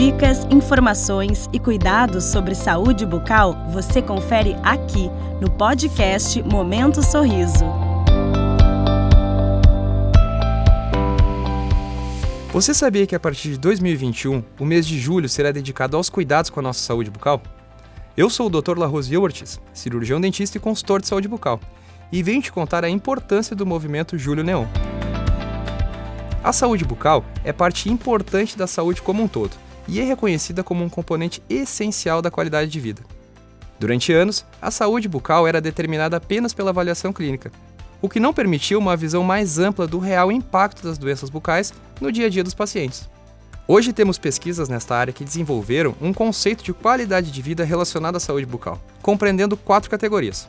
Dicas, informações e cuidados sobre saúde bucal você confere aqui no podcast Momento Sorriso. Você sabia que a partir de 2021, o mês de julho será dedicado aos cuidados com a nossa saúde bucal? Eu sou o Dr. Larosier Ortiz, cirurgião dentista e consultor de saúde bucal, e venho te contar a importância do movimento Júlio Neon. A saúde bucal é parte importante da saúde como um todo e é reconhecida como um componente essencial da qualidade de vida. Durante anos, a saúde bucal era determinada apenas pela avaliação clínica, o que não permitiu uma visão mais ampla do real impacto das doenças bucais no dia a dia dos pacientes. Hoje temos pesquisas nesta área que desenvolveram um conceito de qualidade de vida relacionado à saúde bucal, compreendendo quatro categorias: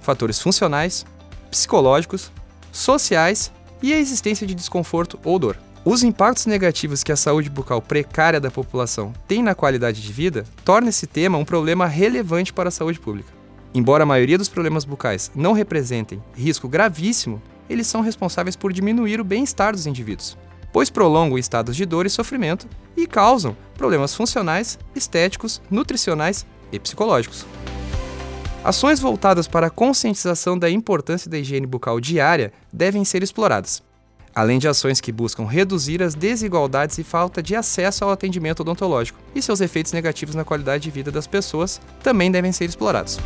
fatores funcionais, psicológicos, sociais e a existência de desconforto ou dor. Os impactos negativos que a saúde bucal precária da população tem na qualidade de vida torna esse tema um problema relevante para a saúde pública. Embora a maioria dos problemas bucais não representem risco gravíssimo, eles são responsáveis por diminuir o bem-estar dos indivíduos, pois prolongam estados de dor e sofrimento e causam problemas funcionais, estéticos, nutricionais e psicológicos. Ações voltadas para a conscientização da importância da higiene bucal diária devem ser exploradas, além de ações que buscam reduzir as desigualdades e falta de acesso ao atendimento odontológico e seus efeitos negativos na qualidade de vida das pessoas também devem ser explorados.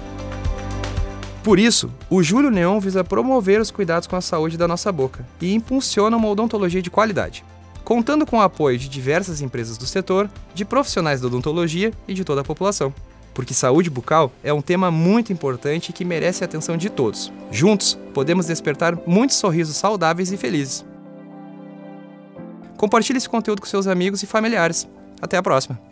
Por isso, o Júlio Neon visa promover os cuidados com a saúde da nossa boca e impulsiona uma odontologia de qualidade, contando com o apoio de diversas empresas do setor, de profissionais da odontologia e de toda a população. Porque saúde bucal é um tema muito importante que merece a atenção de todos. Juntos, podemos despertar muitos sorrisos saudáveis e felizes. Compartilhe esse conteúdo com seus amigos e familiares. Até a próxima!